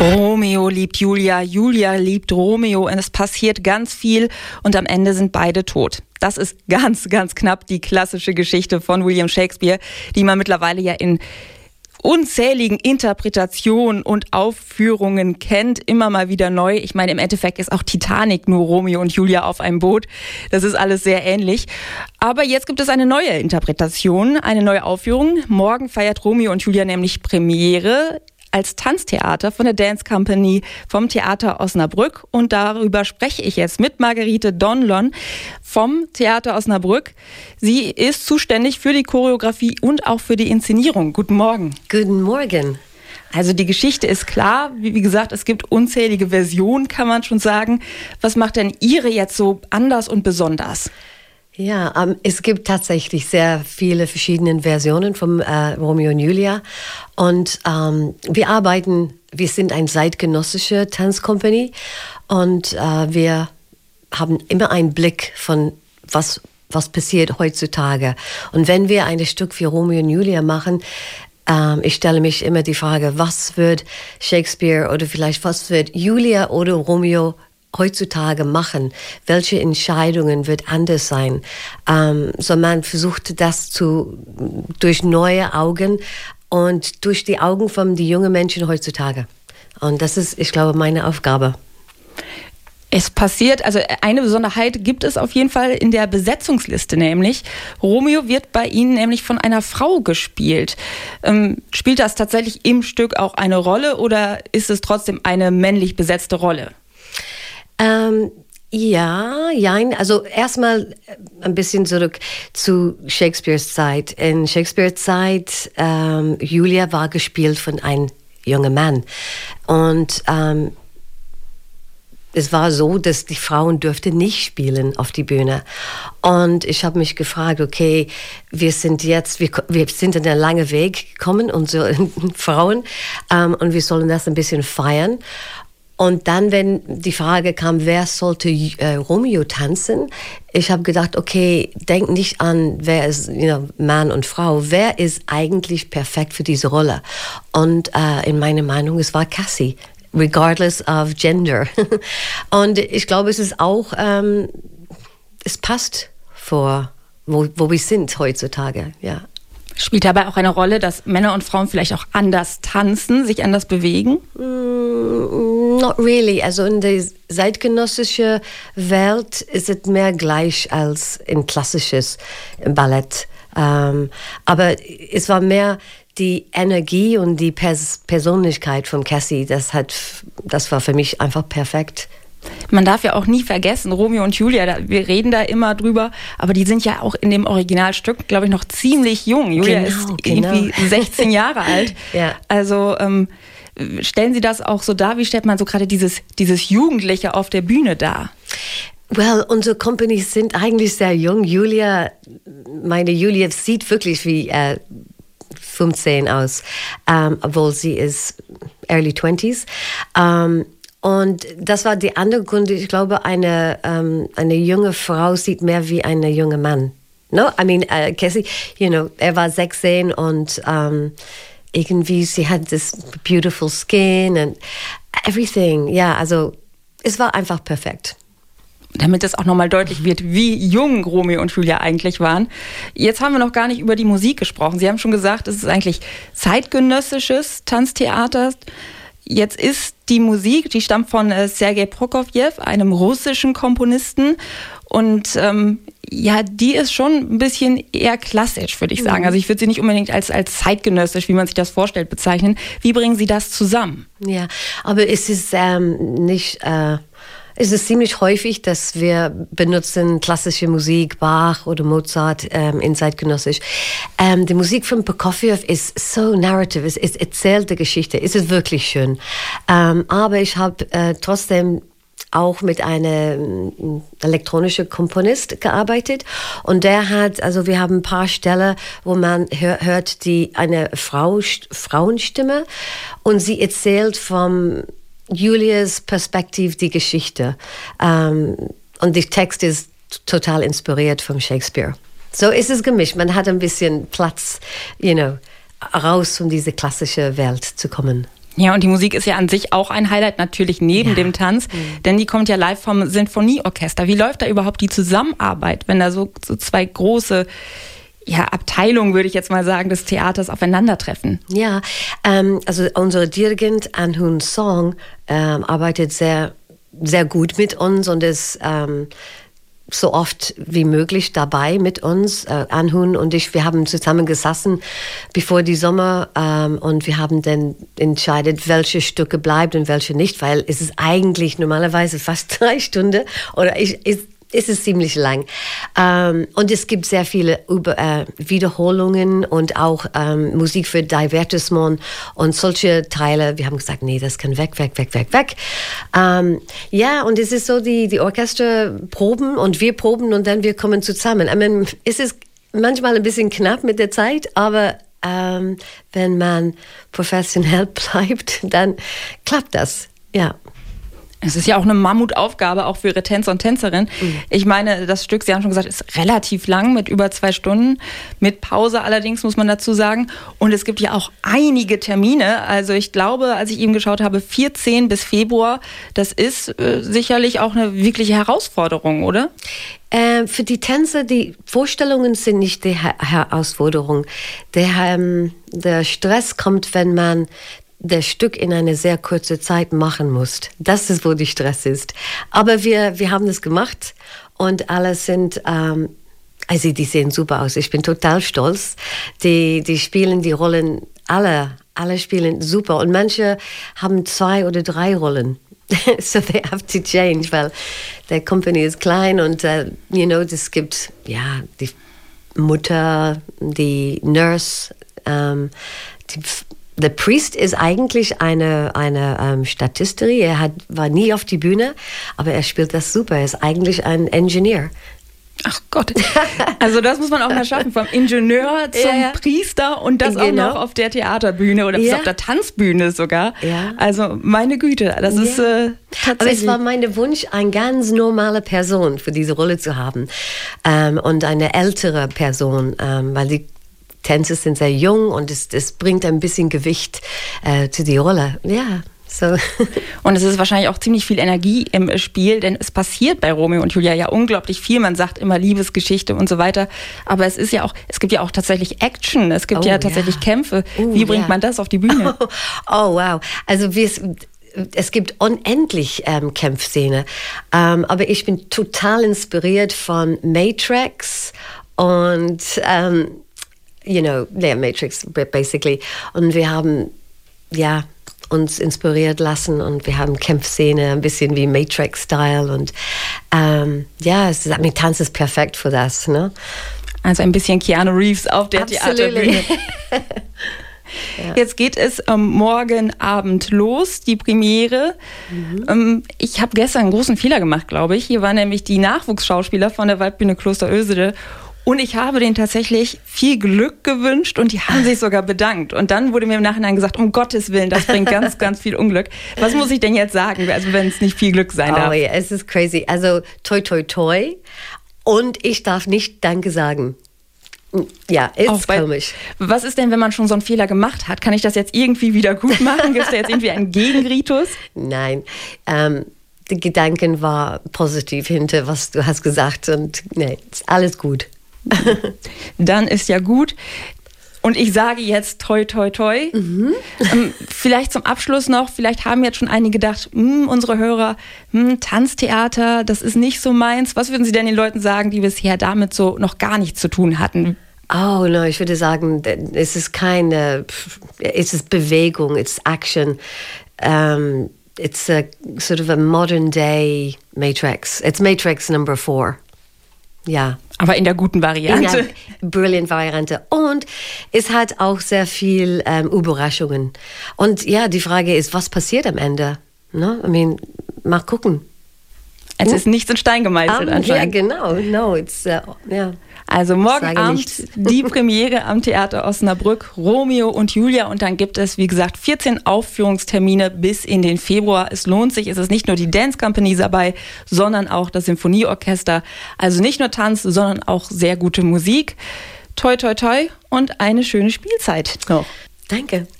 Romeo liebt Julia, Julia liebt Romeo und es passiert ganz viel und am Ende sind beide tot. Das ist ganz, ganz knapp die klassische Geschichte von William Shakespeare, die man mittlerweile ja in unzähligen Interpretationen und Aufführungen kennt, immer mal wieder neu. Ich meine, im Endeffekt ist auch Titanic nur Romeo und Julia auf einem Boot. Das ist alles sehr ähnlich. Aber jetzt gibt es eine neue Interpretation, eine neue Aufführung. Morgen feiert Romeo und Julia nämlich Premiere als Tanztheater von der Dance Company vom Theater Osnabrück. Und darüber spreche ich jetzt mit Margarete Donlon vom Theater Osnabrück. Sie ist zuständig für die Choreografie und auch für die Inszenierung. Guten Morgen. Guten Morgen. Also die Geschichte ist klar. Wie, wie, gesagt, es gibt unzählige Versionen, kann man schon sagen. Was macht denn Ihre jetzt so anders und besonders? Ja, ähm, es gibt tatsächlich sehr viele verschiedene Versionen von äh, Romeo und Julia. Und ähm, wir arbeiten, wir sind eine zeitgenössische Tanzcompany und äh, wir haben immer einen Blick von was was passiert heutzutage. Und wenn wir ein Stück wie Romeo und Julia machen, ähm, ich stelle mich immer die Frage, was wird Shakespeare oder vielleicht was wird Julia oder Romeo heutzutage machen? Welche Entscheidungen wird anders sein? Ähm, so man versucht das zu durch neue Augen und durch die Augen von die jungen Menschen heutzutage. Und das ist, ich glaube, meine Aufgabe. Es passiert, also eine Besonderheit gibt es auf jeden Fall in der Besetzungsliste, nämlich Romeo wird bei Ihnen nämlich von einer Frau gespielt. Ähm, spielt das tatsächlich im Stück auch eine Rolle oder ist es trotzdem eine männlich besetzte Rolle? Ähm, ja, jein. Also erstmal äh, ein bisschen zurück zu Shakespeares Zeit. In Shakespeares Zeit, ähm, Julia war gespielt von einem jungen Mann. Und ähm, es war so, dass die Frauen dürften nicht spielen auf die Bühne. Und ich habe mich gefragt, okay, wir sind jetzt, wir, wir sind in einen langen Weg gekommen, unsere Frauen, ähm, und wir sollen das ein bisschen feiern. Und dann, wenn die Frage kam, wer sollte äh, Romeo tanzen, ich habe gedacht, okay, denk nicht an, wer ist you know, Mann und Frau, wer ist eigentlich perfekt für diese Rolle? Und äh, in meiner Meinung, es war Cassie, regardless of gender. und ich glaube, es ist auch, ähm, es passt vor, wo, wo wir sind heutzutage, ja. Spielt dabei auch eine Rolle, dass Männer und Frauen vielleicht auch anders tanzen, sich anders bewegen? Mm, not really. Also in der zeitgenössischen Welt ist es mehr gleich als in klassisches Ballett. Ähm, aber es war mehr die Energie und die Pers Persönlichkeit von Cassie. Das hat, das war für mich einfach perfekt. Man darf ja auch nie vergessen, Romeo und Julia, wir reden da immer drüber, aber die sind ja auch in dem Originalstück, glaube ich, noch ziemlich jung. Julia genau, ist genau. irgendwie 16 Jahre alt. ja. Also ähm, stellen Sie das auch so dar? Wie stellt man so gerade dieses, dieses Jugendliche auf der Bühne dar? Well, unsere Companies sind eigentlich sehr jung. Julia, meine Julia sieht wirklich wie äh, 15 aus, ähm, obwohl sie ist early 20s. Ähm, und das war die andere Grund. Ich glaube, eine, ähm, eine junge Frau sieht mehr wie ein junger Mann. No, I mean, uh, Cassie, you know, er war 16 und um, irgendwie, sie hat das beautiful skin and everything. Ja, also es war einfach perfekt damit es auch nochmal deutlich wird, wie jung Romeo und Julia eigentlich waren. Jetzt haben wir noch gar nicht über die Musik gesprochen. Sie haben schon gesagt, es ist eigentlich zeitgenössisches Tanztheater. Jetzt ist die Musik, die stammt von äh, Sergei Prokofjew, einem russischen Komponisten. Und ähm, ja, die ist schon ein bisschen eher klassisch, würde ich sagen. Mhm. Also ich würde sie nicht unbedingt als, als zeitgenössisch, wie man sich das vorstellt, bezeichnen. Wie bringen Sie das zusammen? Ja, aber es ist ähm, nicht... Äh es ist ziemlich häufig, dass wir benutzen klassische Musik, Bach oder Mozart ähm, in zeitgenössisch. Ähm, die Musik von Prokofiev ist so narrative, es, es erzählt die Geschichte, es ist wirklich schön. Ähm, aber ich habe äh, trotzdem auch mit einem mm, elektronischen Komponist gearbeitet und der hat, also wir haben ein paar Stellen, wo man hör, hört die eine Frau Frauenstimme und sie erzählt vom Julias Perspektive die Geschichte. Um, und der Text ist total inspiriert von Shakespeare. So ist es gemischt. Man hat ein bisschen Platz, you know, raus von dieser klassischen Welt zu kommen. Ja, und die Musik ist ja an sich auch ein Highlight, natürlich neben ja. dem Tanz, mhm. denn die kommt ja live vom Sinfonieorchester. Wie läuft da überhaupt die Zusammenarbeit, wenn da so, so zwei große ja, Abteilungen, würde ich jetzt mal sagen, des Theaters aufeinandertreffen? Ja, ähm, also unser Dirigent Anhun Song ähm, arbeitet sehr, sehr gut mit uns und ist ähm, so oft wie möglich dabei mit uns. Äh, Anhun und ich, wir haben zusammen gesessen bevor die Sommer ähm, und wir haben dann entscheidet, welche Stücke bleibt und welche nicht, weil es ist eigentlich normalerweise fast drei Stunden oder ich, ist ist es ziemlich lang. Ähm, und es gibt sehr viele Über äh, Wiederholungen und auch ähm, Musik für Divertissement und solche Teile. Wir haben gesagt, nee, das kann weg, weg, weg, weg, weg. Ähm, ja, und es ist so, die, die Orchester proben und wir proben und dann wir kommen zusammen. I mean, es ist manchmal ein bisschen knapp mit der Zeit, aber ähm, wenn man professionell bleibt, dann klappt das. Ja. Es ist ja auch eine Mammutaufgabe, auch für Ihre Tänzer und Tänzerinnen. Mhm. Ich meine, das Stück, Sie haben schon gesagt, ist relativ lang mit über zwei Stunden, mit Pause allerdings, muss man dazu sagen. Und es gibt ja auch einige Termine. Also ich glaube, als ich eben geschaut habe, 14 bis Februar, das ist äh, sicherlich auch eine wirkliche Herausforderung, oder? Äh, für die Tänzer, die Vorstellungen sind nicht die Herausforderung. Der, ähm, der Stress kommt, wenn man das Stück in eine sehr kurze Zeit machen musst. Das ist, wo die Stress ist. Aber wir, wir haben das gemacht und alle sind, ähm, also die sehen super aus. Ich bin total stolz. Die, die spielen die Rollen alle, alle spielen super und manche haben zwei oder drei Rollen. so they have to change, weil der Company ist klein und, uh, you know, es gibt, ja, die Mutter, die Nurse, ähm, die The Priest ist eigentlich eine, eine ähm, Statisterie. Er hat, war nie auf die Bühne, aber er spielt das super. Er ist eigentlich ein Ingenieur. Ach Gott. Also das muss man auch mal schaffen, vom Ingenieur zum ja, ja. Priester und das genau. auch noch auf der Theaterbühne oder ja. auf der Tanzbühne sogar. Also meine Güte, das ist äh. Aber es war mein Wunsch, eine ganz normale Person für diese Rolle zu haben ähm, und eine ältere Person, ähm, weil die Tänze sind sehr jung und es, es bringt ein bisschen Gewicht äh, zu die Rolle. Ja. So. Und es ist wahrscheinlich auch ziemlich viel Energie im Spiel, denn es passiert bei Romeo und Julia ja unglaublich viel. Man sagt immer Liebesgeschichte und so weiter. Aber es ist ja auch, es gibt ja auch tatsächlich Action, es gibt oh, ja tatsächlich ja. Kämpfe. Uh, Wie bringt ja. man das auf die Bühne? Oh, oh wow. Also wir, es gibt unendlich ähm, Kämpfszene. Ähm, aber ich bin total inspiriert von Matrix und ähm, you know, der Matrix basically. Und wir haben, ja, uns inspiriert lassen und wir haben Kämpfszene, ein bisschen wie Matrix-Style und ähm, ja, es ist, mit Tanz ist perfekt für das, ne? Also ein bisschen Keanu Reeves auf der Theaterbühne. Ja. Jetzt geht es ähm, morgen Abend los, die Premiere. Mhm. Ähm, ich habe gestern einen großen Fehler gemacht, glaube ich. Hier waren nämlich die Nachwuchsschauspieler von der Waldbühne Kloster Ösede und ich habe denen tatsächlich viel Glück gewünscht und die haben sich sogar bedankt. Und dann wurde mir im Nachhinein gesagt, um Gottes Willen, das bringt ganz, ganz viel Unglück. Was muss ich denn jetzt sagen, also wenn es nicht viel Glück sein darf? Oh ja, es ist crazy. Also toi, toi, toi. Und ich darf nicht Danke sagen. Ja, ist bei, komisch. Was ist denn, wenn man schon so einen Fehler gemacht hat? Kann ich das jetzt irgendwie wieder gut machen? Gibt es da jetzt irgendwie einen Gegenritus? Nein. Ähm, der Gedanken war positiv hinter, was du hast gesagt. Und nee, ist alles gut. Dann ist ja gut. Und ich sage jetzt toi, toi, toi. Mhm. Ähm, vielleicht zum Abschluss noch, vielleicht haben jetzt schon einige gedacht, hm, unsere Hörer, hm, Tanztheater, das ist nicht so meins. Was würden Sie denn den Leuten sagen, die bisher damit so noch gar nichts zu tun hatten? Oh, no, ich würde sagen, es ist keine, es ist Bewegung, it's action. Um, it's a sort of a modern day Matrix. It's Matrix number four. Ja. Aber in der guten Variante. In der brilliant Variante. Und es hat auch sehr viel ähm, Überraschungen. Und ja, die Frage ist, was passiert am Ende? Ne? I mean, mal gucken. Es ist nichts in Stein gemeißelt um, anscheinend. Ja, genau. No, it's, uh, yeah. Also morgen Abend die Premiere am Theater Osnabrück, Romeo und Julia. Und dann gibt es, wie gesagt, 14 Aufführungstermine bis in den Februar. Es lohnt sich. Es ist nicht nur die Dance Company dabei, sondern auch das Symphonieorchester. Also nicht nur Tanz, sondern auch sehr gute Musik. Toi, toi, toi und eine schöne Spielzeit noch. Danke.